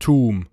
tomb.